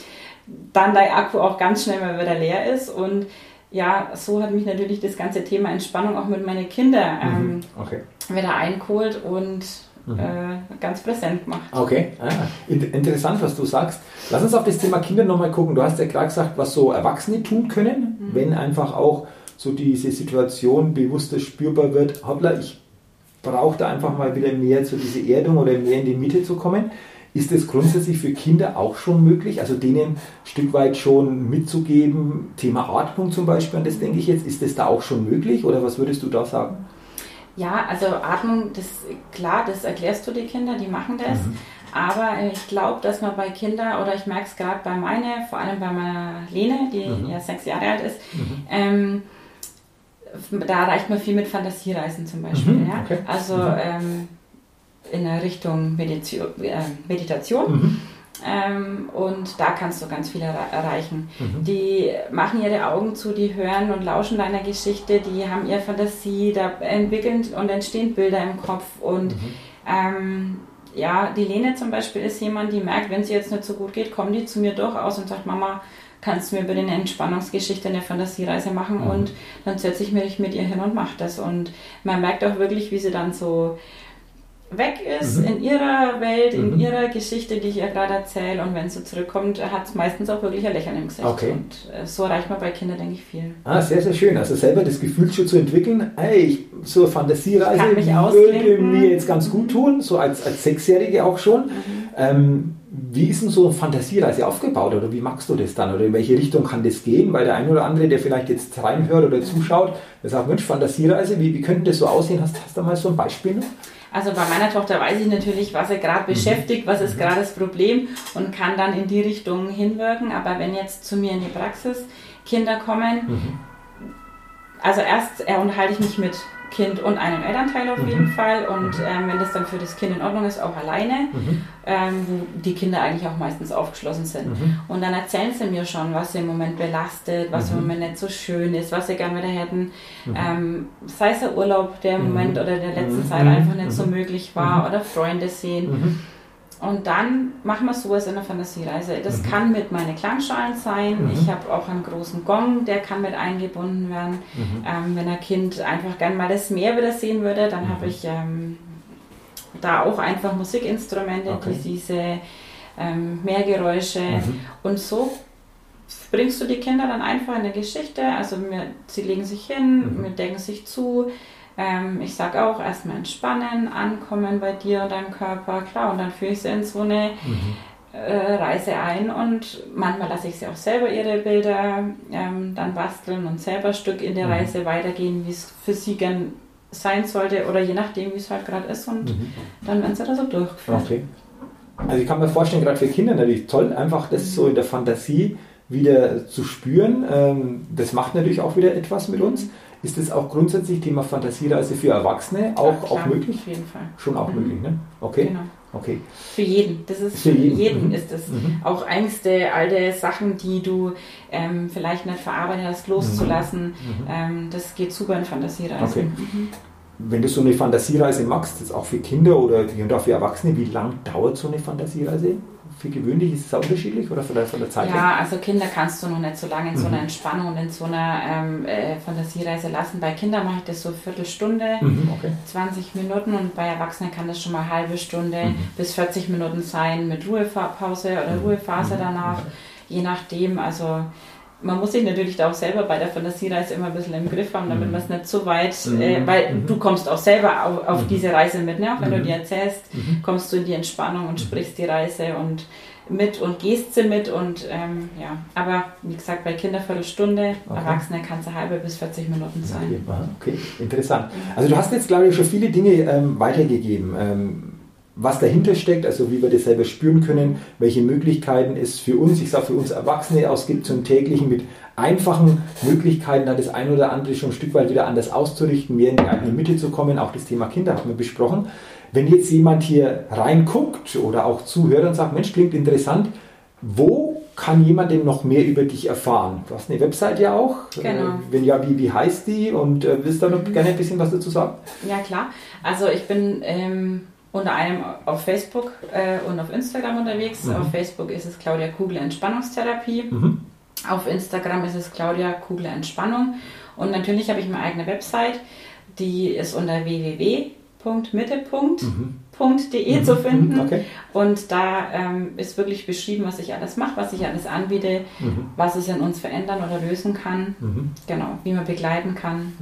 dann dein Akku auch ganz schnell mal wieder leer ist. Und ja, so hat mich natürlich das ganze Thema Entspannung auch mit meinen Kindern mhm. ähm, okay. wieder eingeholt und mhm. äh, ganz präsent gemacht. Okay, ah, interessant, was du sagst. Lass uns auf das Thema Kinder nochmal gucken. Du hast ja gerade gesagt, was so Erwachsene tun können, mhm. wenn einfach auch so diese Situation bewusster spürbar wird. Hoppla, ich brauche da einfach mal wieder mehr zu dieser Erdung oder mehr in die Mitte zu kommen. Ist es grundsätzlich für Kinder auch schon möglich, also denen ein Stück weit schon mitzugeben, Thema Atmung zum Beispiel, an das denke ich jetzt, ist das da auch schon möglich oder was würdest du da sagen? Ja, also Atmung, das klar, das erklärst du die Kinder, die machen das. Mhm. Aber ich glaube, dass man bei Kindern, oder ich merke es gerade bei meiner, vor allem bei meiner Lene, die mhm. ja sechs Jahre alt ist, mhm. ähm, da erreicht man viel mit Fantasiereisen zum Beispiel. Mhm. Ja? Okay. Also mhm. ähm, in der Richtung Meditation. Äh, Meditation. Ähm, und da kannst du ganz viel erreichen. Mhm. Die machen ihre Augen zu, die hören und lauschen deiner Geschichte, die haben ihre Fantasie, da entwickeln und entstehen Bilder im Kopf. Und mhm. ähm, ja, die Lene zum Beispiel ist jemand, die merkt, wenn sie jetzt nicht so gut geht, kommt die zu mir durchaus und sagt, Mama, kannst du mir über eine Entspannungsgeschichte eine Fantasiereise machen mhm. und dann setze ich mich mit ihr hin und mache das. Und man merkt auch wirklich, wie sie dann so weg ist mhm. in ihrer Welt, in mhm. ihrer Geschichte, die ich ihr gerade erzähle. Und wenn sie zurückkommt, hat es meistens auch wirklich ein Lächeln im Gesicht. Okay. Und äh, so erreicht man bei Kindern, denke ich, viel. Ah, sehr, sehr schön. Also selber das Gefühl schon zu entwickeln, hey, ich, so eine Fantasiereise würde mir jetzt ganz gut tun, so als, als Sechsjährige auch schon. Mhm. Ähm, wie ist denn so eine Fantasiereise aufgebaut oder wie magst du das dann oder in welche Richtung kann das gehen? Weil der eine oder andere, der vielleicht jetzt reinhört oder zuschaut, der sagt, Mensch, Fantasiereise, wie, wie könnte das so aussehen? Hast, hast du da mal so ein Beispiel noch? Also bei meiner Tochter weiß ich natürlich, was sie gerade mhm. beschäftigt, was ist mhm. gerade das Problem und kann dann in die Richtung hinwirken. Aber wenn jetzt zu mir in die Praxis Kinder kommen, mhm. also erst äh, unterhalte ich mich mit Kind und einem Elternteil auf Mhm. jeden Fall. Und ähm, wenn das dann für das Kind in Ordnung ist, auch alleine, Mhm. ähm, wo die Kinder eigentlich auch meistens aufgeschlossen sind. Mhm. Und dann erzählen sie mir schon, was sie im Moment belastet, was im Mhm. Moment nicht so schön ist, was sie gerne wieder hätten. Mhm. Ähm, sei es der Urlaub, der im Mhm. Moment oder der letzten Mhm. Zeit einfach nicht so Mhm. möglich war Mhm. oder Freunde sehen. Mhm. Und dann machen wir sowas in der Fantasiereise. Das Mhm. kann mit meinen Klangschalen sein. Mhm. Ich habe auch einen großen Gong, der kann mit eingebunden werden. Mhm. Ähm, wenn ein Kind einfach gern mal das Meer wieder sehen würde, dann Mhm. habe ich ähm, da auch einfach Musikinstrumente, Okay. die diese ähm, Meergeräusche Mhm. und so bringst du die Kinder dann einfach in eine Geschichte. Also wir, sie legen sich hin, Mhm. wir decken sich zu. Ähm, ich sage auch erstmal entspannen, ankommen bei dir und deinem Körper, klar, und dann führe ich sie in so eine Mhm. äh, Reise ein und manchmal lasse ich sie auch selber ihre Bilder ähm, dann basteln und selber ein Stück in der Mhm. Reise weitergehen, wie es für sie gern sein sollte oder je nachdem, wie es halt gerade ist und Mhm. dann werden sie da so durchgeführt. Okay. Also ich kann mir vorstellen, gerade für Kinder natürlich toll, einfach das so in der Fantasie wieder zu spüren. Ähm, Das macht natürlich auch wieder etwas mit uns. Ist das auch grundsätzlich Thema Fantasiereise für Erwachsene auch, Ja, auch möglich? Auf jeden Fall. Schon auch Mhm. möglich, ne? Okay. Genau. Okay. Für jeden. Das ist Für jeden. jeden, Mhm. ist es. Mhm. Auch Ängste, alte Sachen, die du ähm, vielleicht nicht verarbeitet hast, loszulassen. Mhm. Ähm, das geht super in Fantasiereisen. Okay. Mhm. Wenn du so eine Fantasiereise machst, das auch für Kinder oder und auch für Erwachsene, wie lang dauert so eine Fantasiereise? Für gewöhnlich ist es auch unterschiedlich oder von der, von der Zeit her? Ja, also Kinder kannst du noch nicht so lange in so Mhm. einer Entspannung und in so einer ähm, äh, Fantasiereise lassen. Bei Kindern mache ich das so eine Viertelstunde, Mhm, okay. 20 Minuten und bei Erwachsenen kann das schon mal eine halbe Stunde Mhm. bis 40 Minuten sein mit Ruhepause oder Mhm. Ruhephase Mhm. danach, je nachdem. Also man muss sich natürlich da auch selber bei der Fantasiereise immer ein bisschen im Griff haben, damit Mhm. man es nicht zu weit, Mhm. äh, weil Mhm. du kommst auch selber auf, auf Mhm. diese Reise mit, ne? auch wenn Mhm. du dir erzählst, Mhm. kommst du in die Entspannung und sprichst die Reise und mit und gehst sie mit und ähm, ja, aber wie gesagt, bei Kindern Viertelstunde, Okay. Erwachsene kann es eine halbe bis 40 Minuten sein. okay, interessant. Also du hast jetzt, glaube ich, schon viele Dinge ähm, weitergegeben, ähm, was dahinter steckt, also wie wir das selber spüren können, welche Möglichkeiten es für uns, ich sage für uns Erwachsene ausgibt zum täglichen mit einfachen Möglichkeiten, da das ein oder andere schon ein Stück weit wieder anders auszurichten, mehr in die eigene Mitte zu kommen. Auch das Thema Kinder haben wir besprochen. Wenn jetzt jemand hier reinguckt oder auch zuhört und sagt, Mensch, klingt interessant, wo kann jemand denn noch mehr über dich erfahren? Du hast eine Website ja auch. Genau. Äh, Wenn ja, wie, wie heißt die? Und äh, willst du da noch gerne ein bisschen was dazu sagen? Ja, klar. Also ich bin ähm, unter anderem auf Facebook äh, und auf Instagram unterwegs. Mhm. Auf Facebook ist es Claudia Kugler Entspannungstherapie. Mhm. Auf Instagram ist es Claudia Kugler Entspannung. Und natürlich habe ich meine eigene Website, die ist unter www.mitte.de Mhm. zu finden. Okay. Und da ähm, ist wirklich beschrieben, was ich alles mache, was ich alles anbiete, Mhm. was es in uns verändern oder lösen kann. Mhm. Genau, wie man begleiten kann.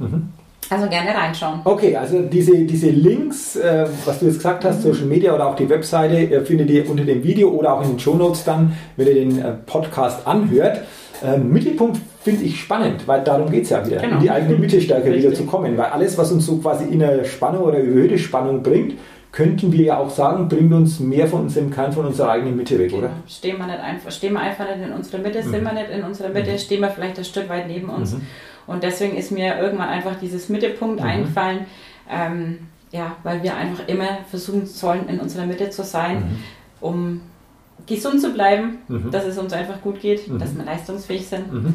Mhm. Also gerne reinschauen. Okay, also diese, diese Links, äh, was du jetzt gesagt hast, Social Media oder auch die Webseite, äh, findet ihr unter dem Video oder auch in den Shownotes dann, wenn ihr den äh, Podcast anhört. Ähm, Mittelpunkt finde ich spannend, weil darum geht es ja wieder, Genau. in die eigene Mitte stärker wieder zu kommen. Weil alles, was uns so quasi in eine Spannung oder überhöhte Spannung bringt, könnten wir ja auch sagen, bringt uns mehr von unserem Kern, von unserer eigenen Mitte weg, oder? Genau. Stehen wir nicht einfach, stehen wir einfach nicht in unserer Mitte, Mhm. sind wir nicht in unserer Mitte, Mhm. stehen wir vielleicht ein Stück weit neben uns. Mhm. Und deswegen ist mir irgendwann einfach dieses Mittelpunkt Mhm. eingefallen, ähm, ja, weil wir einfach immer versuchen sollen, in unserer Mitte zu sein, Mhm. um gesund zu bleiben, Mhm. dass es uns einfach gut geht, Mhm. dass wir leistungsfähig sind. Mhm.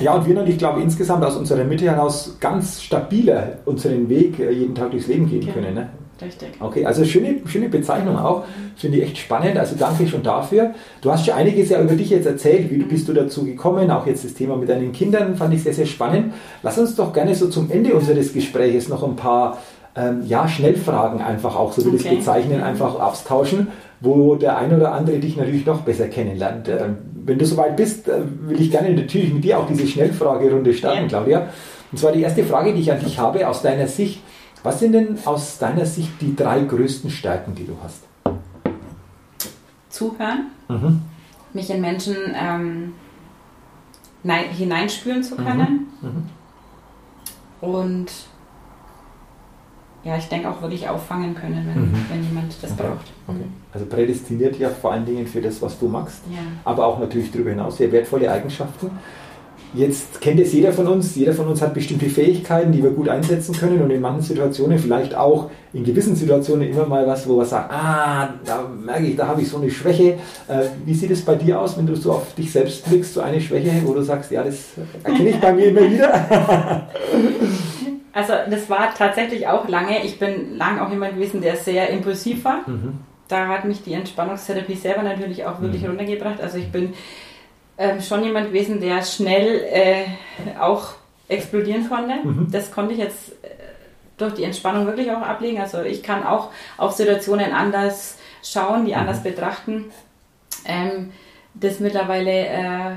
Ja, und wir natürlich, glaube ich, insgesamt aus unserer Mitte heraus ganz stabiler unseren Weg äh, jeden Tag durchs Leben gehen Genau. können. Ne? Richtig. Okay, also schöne, schöne Bezeichnung auch. Finde ich echt spannend. Also danke schon dafür. Du hast schon einiges ja über dich jetzt erzählt. Wie bist du dazu gekommen? Auch jetzt das Thema mit deinen Kindern fand ich sehr, sehr spannend. Lass uns doch gerne so zum Ende unseres Gespräches noch ein paar ähm, ja, Schnellfragen einfach auch, so wir das Okay. bezeichnen, einfach austauschen, wo der eine oder andere dich natürlich noch besser kennenlernt. Ähm, wenn du soweit bist, äh, will ich gerne natürlich mit dir auch diese Schnellfragerunde starten, Ja. Claudia. Und zwar die erste Frage, die ich an dich habe, aus deiner Sicht. Was sind denn aus deiner Sicht die drei größten Stärken, die du hast? Zuhören, Mhm. mich in Menschen ähm, nein, hineinspüren zu können Mhm. und ja, ich denke auch wirklich auffangen können, wenn, Mhm. wenn jemand das Okay. braucht. Okay. Also prädestiniert ja vor allen Dingen für das, was du magst, Ja. aber auch natürlich darüber hinaus sehr wertvolle Eigenschaften. Jetzt kennt es jeder von uns. Jeder von uns hat bestimmte Fähigkeiten, die wir gut einsetzen können und in manchen Situationen, vielleicht auch in gewissen Situationen immer mal was, wo wir sagen, ah, da merke ich, da habe ich so eine Schwäche. Äh, wie sieht es bei dir aus, wenn du so auf dich selbst blickst, so eine Schwäche, wo du sagst, ja, das erkenne ich bei mir immer wieder? also das war tatsächlich auch lange. Ich bin lang auch jemand gewesen, der sehr impulsiv war. Mhm. Da hat mich die Entspannungstherapie selber natürlich auch wirklich mhm. runtergebracht. Also ich bin ähm, schon jemand gewesen, der schnell äh, auch explodieren konnte. Mhm. Das konnte ich jetzt äh, durch die Entspannung wirklich auch ablegen. Also ich kann auch auf Situationen anders schauen, die mhm. anders betrachten. Ähm, das mittlerweile äh,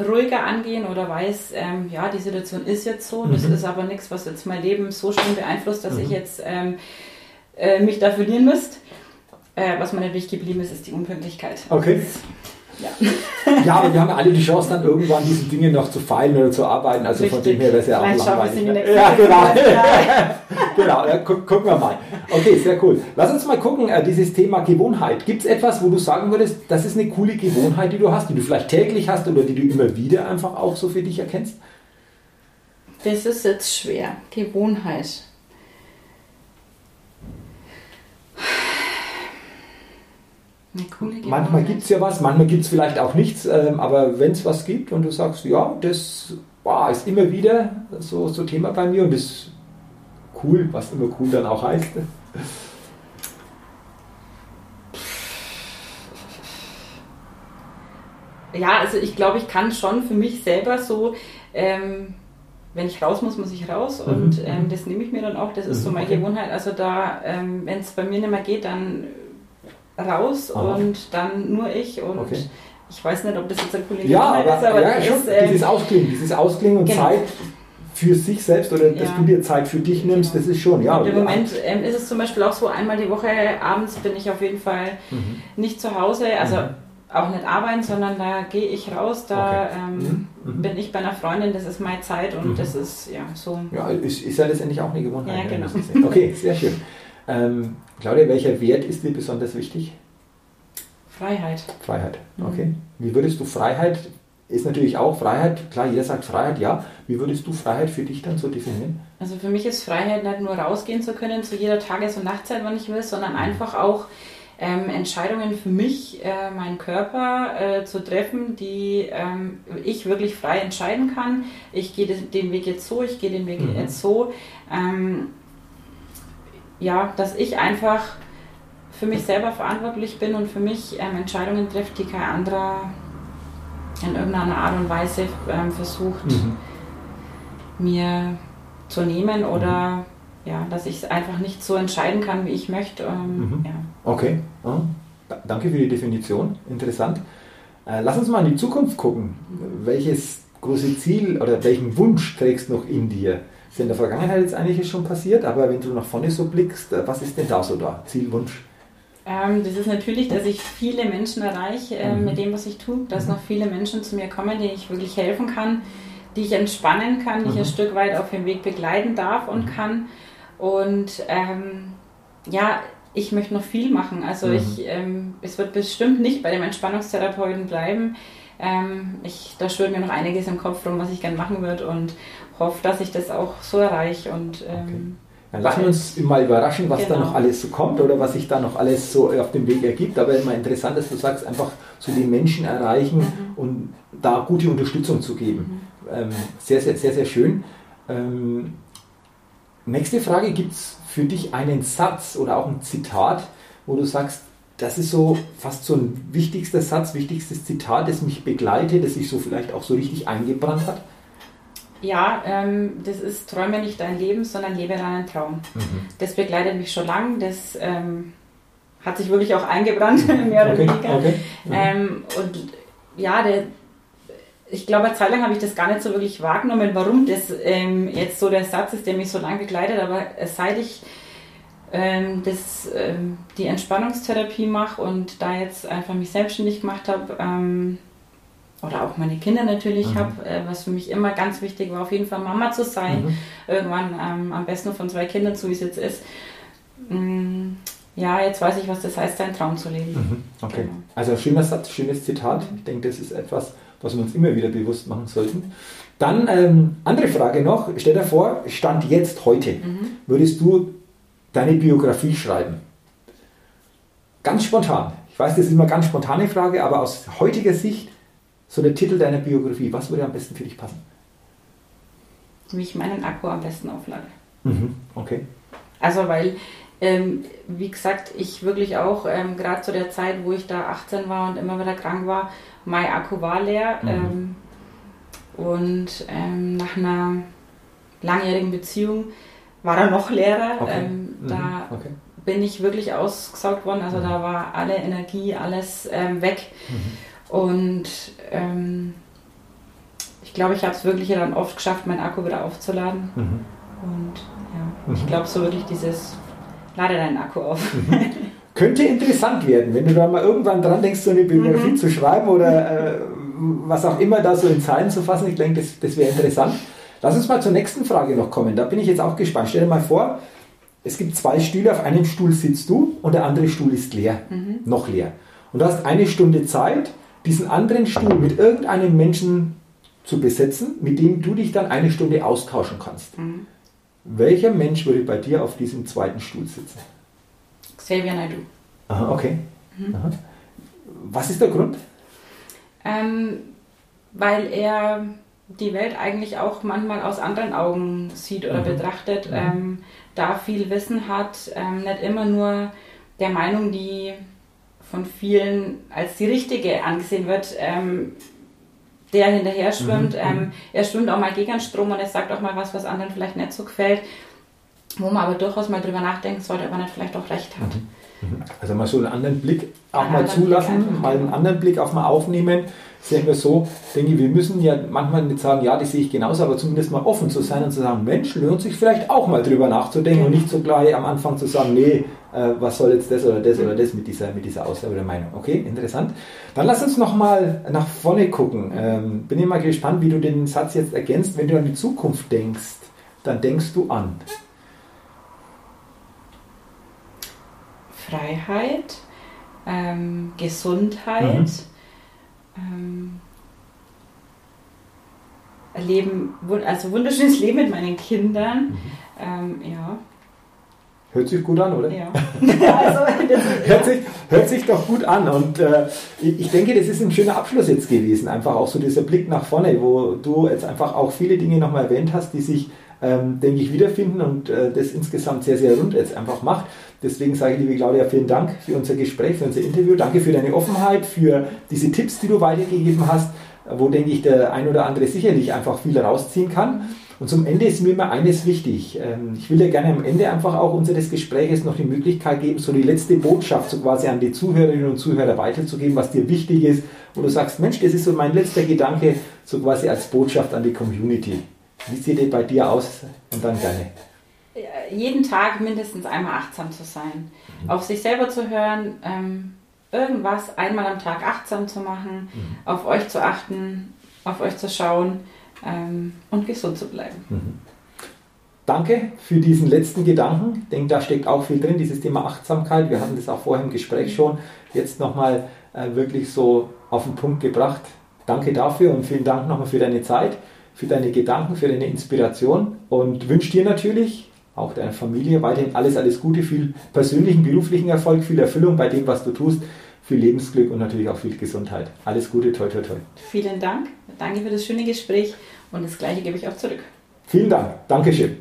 ruhiger angehen oder weiß, ähm, ja, die Situation ist jetzt so, das mhm. ist aber nichts, was jetzt mein Leben so schlimm beeinflusst, dass ich mhm. jetzt ähm, äh, mich da verlieren müsste. Äh, was mir natürlich geblieben ist, ist die Unpünktlichkeit. Okay. Das, ja. Ja, aber wir haben ja alle die Chance, dann irgendwann diese Dinge noch zu feilen oder zu arbeiten. Also Richtig. von dem her wäre es ja auch langweilig. Ne? Ja, genau. genau, ja, gu gucken wir mal. Okay, sehr cool. Lass uns mal gucken, äh, dieses Thema Gewohnheit. Gibt es etwas, wo du sagen würdest, das ist eine coole Gewohnheit, die du hast, die du vielleicht täglich hast oder die du immer wieder einfach auch so für dich erkennst? Das ist jetzt schwer. Gewohnheit. Manchmal gibt es ja was, manchmal gibt es vielleicht auch nichts, ähm, aber wenn es was gibt und du sagst, ja, das wow, ist immer wieder so, so Thema bei mir und das ist cool, was immer cool dann auch heißt. Ja, also ich glaube, ich kann schon für mich selber so, ähm, wenn ich raus muss, muss ich raus mhm. und ähm, das nehme ich mir dann auch, das ist mhm. so meine Gewohnheit. Also da, ähm, wenn es bei mir nicht mehr geht, dann raus Aha. und dann nur ich und okay. ich weiß nicht, ob das jetzt ein Kollege ja, aber, ist, aber ja, schon, ist, äh, dieses Ausklingen, dieses Ausklingen und genau. Zeit für sich selbst oder dass ja. du dir Zeit für dich nimmst, genau. das ist schon, ja. Und Im Moment ähm, ist es zum Beispiel auch so, einmal die Woche abends bin ich auf jeden Fall mhm. nicht zu Hause, also mhm. auch nicht arbeiten, sondern da gehe ich raus, da okay. ähm, mhm. mhm. bin ich bei einer Freundin, das ist meine Zeit und mhm. das ist ja so. Ja, ist, ist ja letztendlich auch eine Gewohnheit. Ja, genau. Okay, sehr schön. Ähm, Claudia, welcher Wert ist dir besonders wichtig? Freiheit. Freiheit, okay. Mhm. Wie würdest du Freiheit, ist natürlich auch Freiheit, klar, jeder sagt Freiheit, ja. Wie würdest du Freiheit für dich dann so definieren? Also für mich ist Freiheit nicht nur rausgehen zu können zu jeder Tages- und Nachtzeit, wann ich will, sondern mhm. einfach auch ähm, Entscheidungen für mich, äh, meinen Körper äh, zu treffen, die ähm, ich wirklich frei entscheiden kann. Ich gehe den Weg jetzt so, ich gehe den Weg mhm. jetzt so. Ähm, ja, dass ich einfach für mich selber verantwortlich bin und für mich ähm, Entscheidungen trifft, die kein anderer in irgendeiner Art und Weise ähm, versucht mhm. mir zu nehmen oder mhm. ja, dass ich es einfach nicht so entscheiden kann, wie ich möchte. Ähm, mhm. ja. Okay, oh. danke für die Definition, interessant. Äh, lass uns mal in die Zukunft gucken. Welches große Ziel oder welchen Wunsch trägst du noch in dir? Ist in der Vergangenheit jetzt eigentlich schon passiert, aber wenn du nach vorne so blickst, äh, was ist denn da so da? Zielwunsch? Ähm, das ist natürlich, dass ich viele Menschen erreiche äh, mhm. mit dem, was ich tue, dass mhm. noch viele Menschen zu mir kommen, denen ich wirklich helfen kann, die ich entspannen kann, die ich ein mhm. Stück weit auf dem Weg begleiten darf und mhm. kann. Und ähm, ja, ich möchte noch viel machen. Also mhm. ich, ähm, es wird bestimmt nicht bei dem Entspannungstherapeuten bleiben. Ähm, ich, da schwirrt mir noch einiges im Kopf rum, was ich gerne machen würde und hoffe, dass ich das auch so erreiche. Und, ähm, okay. Dann lassen wir uns mal überraschen, was genau. da noch alles so kommt oder was sich da noch alles so auf dem Weg ergibt. Aber immer interessant, dass du sagst, einfach so die Menschen erreichen mhm. und da gute Unterstützung zu geben. Mhm. Ähm, sehr, sehr, sehr, sehr schön. Ähm, nächste Frage, gibt es für dich einen Satz oder auch ein Zitat, wo du sagst, das ist so fast so ein wichtigster Satz, wichtigstes Zitat, das mich begleitet, das sich so vielleicht auch so richtig eingebrannt hat? Ja, ähm, das ist Träume nicht dein Leben, sondern lebe deinen Traum. Mhm. Das begleitet mich schon lang. Das ähm, hat sich wirklich auch eingebrannt, mehr oder okay, weniger. Okay. Mhm. Ähm, und ja, der, ich glaube, eine Zeit lang habe ich das gar nicht so wirklich wahrgenommen, warum das ähm, jetzt so der Satz ist, der mich so lange begleitet. Aber seit ich ähm, das, ähm, die Entspannungstherapie mache und da jetzt einfach mich selbstständig gemacht habe, oder auch meine Kinder natürlich mhm. habe, äh, was für mich immer ganz wichtig war, auf jeden Fall Mama zu sein. Mhm. Irgendwann ähm, am besten von zwei Kindern, so wie es jetzt ist. Mm, ja, jetzt weiß ich, was das heißt, seinen Traum zu leben. Mhm. Okay. Genau. Also schöner Satz, schönes Zitat. Ich denke, das ist etwas, was wir uns immer wieder bewusst machen sollten. Dann ähm, andere Frage noch. Stell dir vor, Stand jetzt heute, mhm. würdest du deine Biografie schreiben? Ganz spontan. Ich weiß, das ist immer eine ganz spontane Frage, aber aus heutiger Sicht, so der Titel deiner Biografie, was würde am besten für dich passen? Wie ich meinen Akku am besten auflade. Mhm. Okay. Also, weil, ähm, wie gesagt, ich wirklich auch, ähm, gerade zu der Zeit, wo ich da 18 war und immer wieder krank war, mein Akku war leer. Mhm. Ähm, und ähm, nach einer langjährigen Beziehung war er noch leerer. Okay. Mhm. Da okay. bin ich wirklich ausgesaugt worden. Also mhm. da war alle Energie, alles ähm, weg. Mhm. Und ähm, ich glaube, ich habe es wirklich dann oft geschafft, meinen Akku wieder aufzuladen. Mhm. Und ja, ich mhm. glaube so wirklich dieses, lade deinen Akku auf. Mhm. Könnte interessant werden, wenn du da mal irgendwann dran denkst, so eine Biografie zu schreiben oder äh, was auch immer da so in Zahlen zu fassen. Ich denke, das, das wäre interessant. Lass uns mal zur nächsten Frage noch kommen. Da bin ich jetzt auch gespannt. Stell dir mal vor, es gibt zwei Stühle, auf einem Stuhl sitzt du und der andere Stuhl ist leer, mhm. noch leer. Und du hast eine Stunde Zeit, diesen anderen Stuhl mit irgendeinem Menschen zu besetzen, mit dem du dich dann eine Stunde austauschen kannst. Mhm. Welcher Mensch würde bei dir auf diesem zweiten Stuhl sitzen? Xavier Naidu. Aha, okay. Mhm. Aha. Was ist der Grund? ähm, weil er die Welt eigentlich auch manchmal aus anderen Augen sieht oder mhm. betrachtet, mhm. ähm, da viel Wissen hat, ähm, nicht immer nur der Meinung, die von vielen als die richtige angesehen wird, ähm, der hinterher schwimmt. Mhm. Ähm, er schwimmt auch mal gegen Strom und er sagt auch mal was, was anderen vielleicht nicht so gefällt, wo man aber durchaus mal drüber nachdenken sollte, ob er nicht vielleicht auch recht hat. Mhm. Mhm. Also mal so einen anderen Blick auch mal zulassen, mal einen anderen Blick auch mal aufnehmen. Sehen wir so, denke ich, wir müssen ja manchmal nicht sagen, ja, das sehe ich genauso, aber zumindest mal offen zu sein und zu sagen, Mensch, lohnt sich vielleicht auch mal drüber nachzudenken und nicht so gleich am Anfang zu sagen, nee, äh, was soll jetzt das oder das oder das mit dieser, mit dieser Aussage oder Meinung. Okay, interessant. Dann lass uns nochmal nach vorne gucken. Ähm, bin ich mal gespannt, wie du den Satz jetzt ergänzt. Wenn du an die Zukunft denkst, dann denkst du an. Freiheit, ähm, Gesundheit, mhm. Ähm, Leben, also wunderschönes Leben mit meinen Kindern. Mhm. Ähm, ja. Hört sich gut an, oder? Ja. also, hört, sich, hört sich doch gut an. Und äh, ich denke, das ist ein schöner Abschluss jetzt gewesen. Einfach auch so dieser Blick nach vorne, wo du jetzt einfach auch viele Dinge nochmal erwähnt hast, die sich, ähm, denke ich, wiederfinden und äh, das insgesamt sehr, sehr rund jetzt einfach macht. Deswegen sage ich, liebe Claudia, vielen Dank für unser Gespräch, für unser Interview. Danke für deine Offenheit, für diese Tipps, die du weitergegeben hast, wo, denke ich, der ein oder andere sicherlich einfach viel rausziehen kann. Und zum Ende ist mir immer eines wichtig. Ähm, ich will dir gerne am Ende einfach auch unseres Gespräches noch die Möglichkeit geben, so die letzte Botschaft so quasi an die Zuhörerinnen und Zuhörer weiterzugeben, was dir wichtig ist, wo du sagst, Mensch, das ist so mein letzter Gedanke, so quasi als Botschaft an die Community. Wie sieht es bei dir aus? Und dann gerne jeden Tag mindestens einmal achtsam zu sein, mhm. auf sich selber zu hören, ähm, irgendwas einmal am Tag achtsam zu machen, mhm. auf euch zu achten, auf euch zu schauen ähm, und gesund zu bleiben. Mhm. Danke für diesen letzten Gedanken. Ich denke, da steckt auch viel drin, dieses Thema Achtsamkeit. Wir hatten das auch vorher im Gespräch schon. Jetzt nochmal äh, wirklich so auf den Punkt gebracht. Danke dafür und vielen Dank nochmal für deine Zeit, für deine Gedanken, für deine Inspiration und wünsche dir natürlich auch deiner Familie weiterhin alles, alles Gute, viel persönlichen, beruflichen Erfolg, viel Erfüllung bei dem, was du tust, viel Lebensglück und natürlich auch viel Gesundheit. Alles Gute, toi, toi, toi. Vielen Dank. Danke für das schöne Gespräch und das Gleiche gebe ich auch zurück. Vielen Dank. Dankeschön.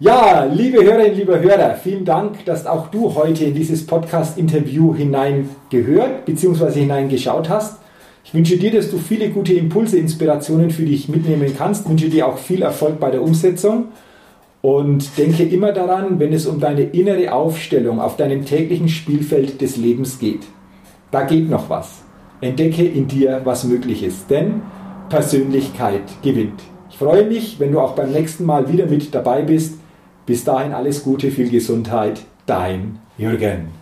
Ja, liebe Hörerinnen, lieber Hörer, vielen Dank, dass auch du heute in dieses Podcast-Interview hineingehört bzw. hineingeschaut hast. Ich wünsche dir, dass du viele gute Impulse, Inspirationen für dich mitnehmen kannst. Ich wünsche dir auch viel Erfolg bei der Umsetzung. Und denke immer daran, wenn es um deine innere Aufstellung auf deinem täglichen Spielfeld des Lebens geht. Da geht noch was. Entdecke in dir, was möglich ist. Denn Persönlichkeit gewinnt. Ich freue mich, wenn du auch beim nächsten Mal wieder mit dabei bist. Bis dahin alles Gute, viel Gesundheit. Dein Jürgen.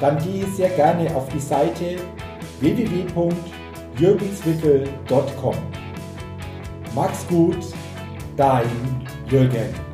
dann gehe sehr gerne auf die Seite www.jürgenswickel.com. Max gut, dein Jürgen.